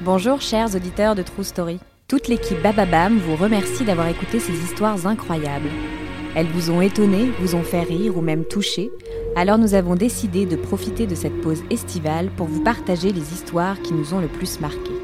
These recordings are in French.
Bonjour chers auditeurs de True Story. Toute l'équipe Bababam vous remercie d'avoir écouté ces histoires incroyables. Elles vous ont étonné, vous ont fait rire ou même touché, alors nous avons décidé de profiter de cette pause estivale pour vous partager les histoires qui nous ont le plus marqués.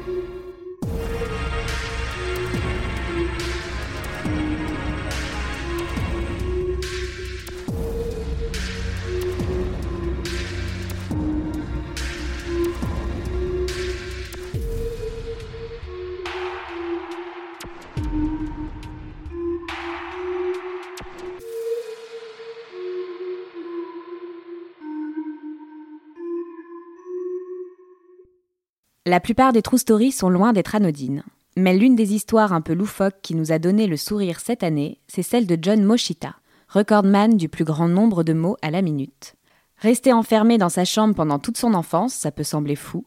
La plupart des true stories sont loin d'être anodines. Mais l'une des histoires un peu loufoques qui nous a donné le sourire cette année, c'est celle de John Moshita, recordman du plus grand nombre de mots à la minute. Resté enfermé dans sa chambre pendant toute son enfance, ça peut sembler fou,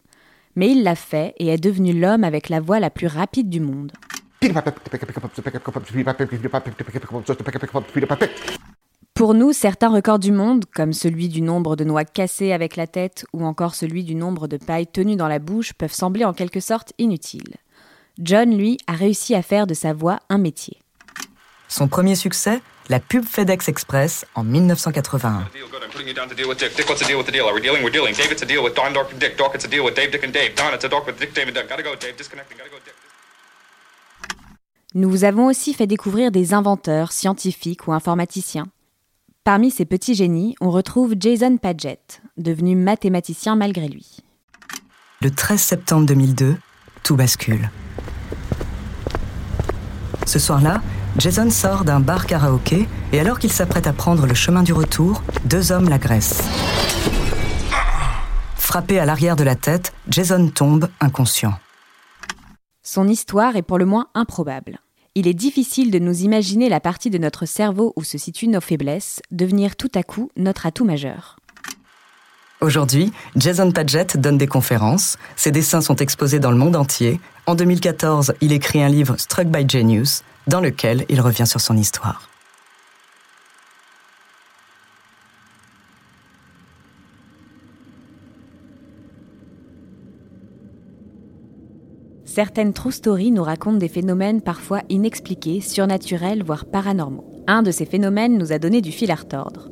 mais il l'a fait et est devenu l'homme avec la voix la plus rapide du monde. Pour nous, certains records du monde, comme celui du nombre de noix cassées avec la tête ou encore celui du nombre de pailles tenues dans la bouche, peuvent sembler en quelque sorte inutiles. John, lui, a réussi à faire de sa voix un métier. Son premier succès, la pub FedEx Express en 1981. Nous vous avons aussi fait découvrir des inventeurs, scientifiques ou informaticiens. Parmi ces petits génies, on retrouve Jason Padgett, devenu mathématicien malgré lui. Le 13 septembre 2002, tout bascule. Ce soir-là, Jason sort d'un bar karaoké et alors qu'il s'apprête à prendre le chemin du retour, deux hommes l'agressent. Frappé à l'arrière de la tête, Jason tombe inconscient. Son histoire est pour le moins improbable il est difficile de nous imaginer la partie de notre cerveau où se situent nos faiblesses devenir tout à coup notre atout majeur. Aujourd'hui, Jason Padgett donne des conférences, ses dessins sont exposés dans le monde entier. En 2014, il écrit un livre Struck by Genius, dans lequel il revient sur son histoire. Certaines true stories nous racontent des phénomènes parfois inexpliqués, surnaturels, voire paranormaux. Un de ces phénomènes nous a donné du fil à retordre.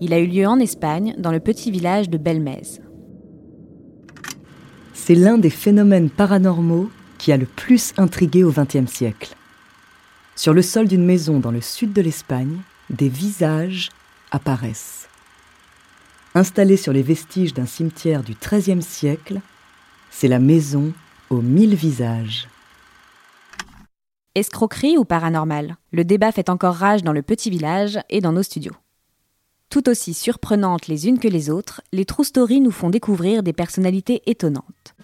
Il a eu lieu en Espagne, dans le petit village de Belmez. C'est l'un des phénomènes paranormaux qui a le plus intrigué au XXe siècle. Sur le sol d'une maison dans le sud de l'Espagne, des visages apparaissent. Installés sur les vestiges d'un cimetière du XIIIe siècle, c'est la maison aux mille visages. Escroquerie ou paranormal? Le débat fait encore rage dans le petit village et dans nos studios. Tout aussi surprenantes les unes que les autres, les True Stories nous font découvrir des personnalités étonnantes.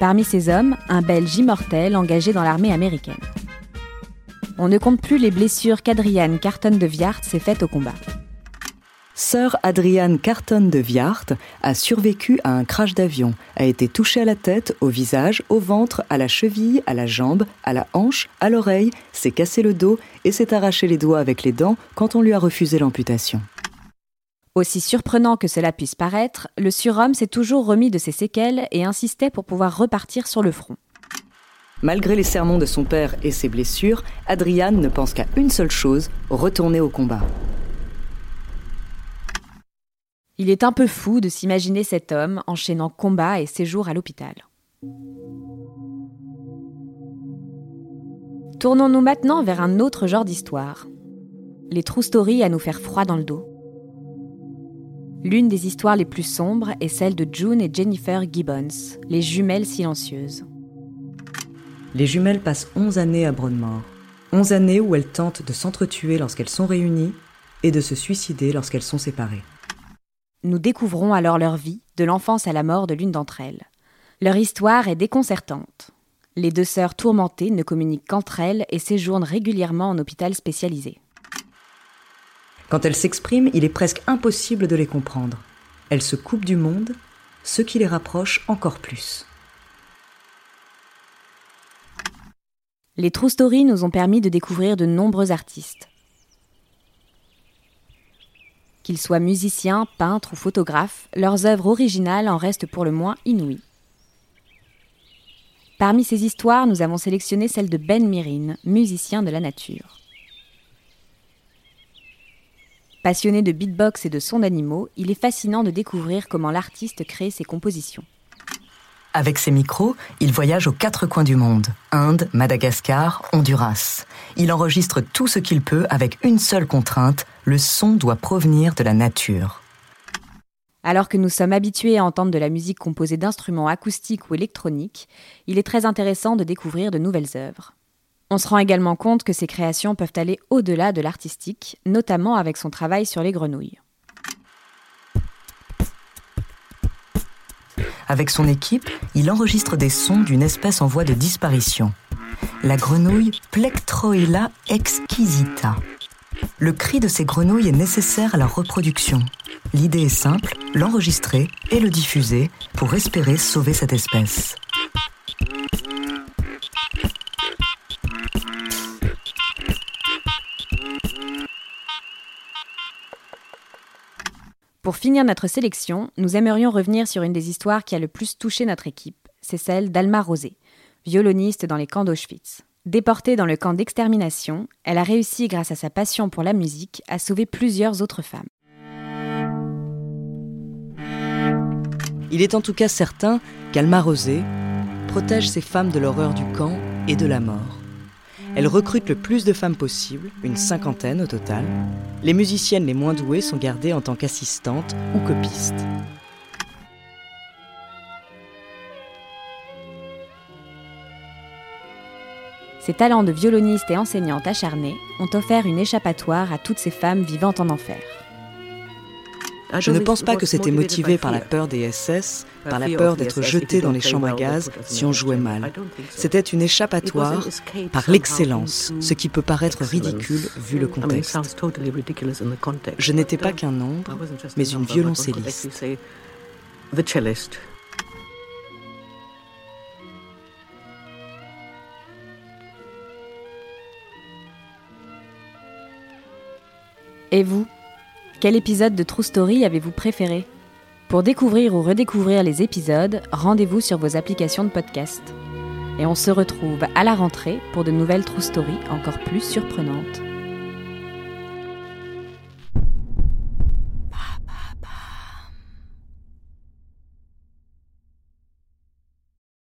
Parmi ces hommes, un Belge immortel engagé dans l'armée américaine. On ne compte plus les blessures qu'Adriane Carton de Viart s'est faites au combat. Sœur Adriane Carton de Viart a survécu à un crash d'avion, a été touchée à la tête, au visage, au ventre, à la cheville, à la jambe, à la hanche, à l'oreille, s'est cassé le dos et s'est arraché les doigts avec les dents quand on lui a refusé l'amputation. Aussi surprenant que cela puisse paraître, le surhomme s'est toujours remis de ses séquelles et insistait pour pouvoir repartir sur le front. Malgré les sermons de son père et ses blessures, Adriane ne pense qu'à une seule chose, retourner au combat. Il est un peu fou de s'imaginer cet homme enchaînant combat et séjour à l'hôpital. Tournons-nous maintenant vers un autre genre d'histoire. Les true stories à nous faire froid dans le dos. L'une des histoires les plus sombres est celle de June et Jennifer Gibbons, les jumelles silencieuses les jumelles passent 11 années à Broadmoor. 11 années où elles tentent de s'entretuer lorsqu'elles sont réunies et de se suicider lorsqu'elles sont séparées. Nous découvrons alors leur vie, de l'enfance à la mort de l'une d'entre elles. Leur histoire est déconcertante. Les deux sœurs tourmentées ne communiquent qu'entre elles et séjournent régulièrement en hôpital spécialisé. Quand elles s'expriment, il est presque impossible de les comprendre. Elles se coupent du monde, ce qui les rapproche encore plus. Les True Stories nous ont permis de découvrir de nombreux artistes. Qu'ils soient musiciens, peintres ou photographes, leurs œuvres originales en restent pour le moins inouïes. Parmi ces histoires, nous avons sélectionné celle de Ben Mirin, musicien de la nature. Passionné de beatbox et de sons d'animaux, il est fascinant de découvrir comment l'artiste crée ses compositions. Avec ses micros, il voyage aux quatre coins du monde Inde, Madagascar, Honduras. Il enregistre tout ce qu'il peut avec une seule contrainte le son doit provenir de la nature. Alors que nous sommes habitués à entendre de la musique composée d'instruments acoustiques ou électroniques, il est très intéressant de découvrir de nouvelles œuvres. On se rend également compte que ses créations peuvent aller au-delà de l'artistique, notamment avec son travail sur les grenouilles. Avec son équipe, il enregistre des sons d'une espèce en voie de disparition, la grenouille Plectroella exquisita. Le cri de ces grenouilles est nécessaire à leur reproduction. L'idée est simple, l'enregistrer et le diffuser pour espérer sauver cette espèce. Pour finir notre sélection, nous aimerions revenir sur une des histoires qui a le plus touché notre équipe, c'est celle d'Alma Rosé, violoniste dans les camps d'Auschwitz. Déportée dans le camp d'extermination, elle a réussi, grâce à sa passion pour la musique, à sauver plusieurs autres femmes. Il est en tout cas certain qu'Alma Rosé protège ces femmes de l'horreur du camp et de la mort. Elle recrute le plus de femmes possible, une cinquantaine au total. Les musiciennes les moins douées sont gardées en tant qu'assistantes ou copistes. Ses talents de violoniste et enseignante acharnée ont offert une échappatoire à toutes ces femmes vivant en enfer. Je ne pense pas que c'était motivé par la peur des SS, par la peur d'être jeté dans les chambres à gaz si on jouait mal. C'était une échappatoire par l'excellence, ce qui peut paraître ridicule vu le contexte. Je n'étais pas qu'un nombre, mais une violoncelliste. Et vous? Quel épisode de True Story avez-vous préféré Pour découvrir ou redécouvrir les épisodes, rendez-vous sur vos applications de podcast. Et on se retrouve à la rentrée pour de nouvelles True Story encore plus surprenantes.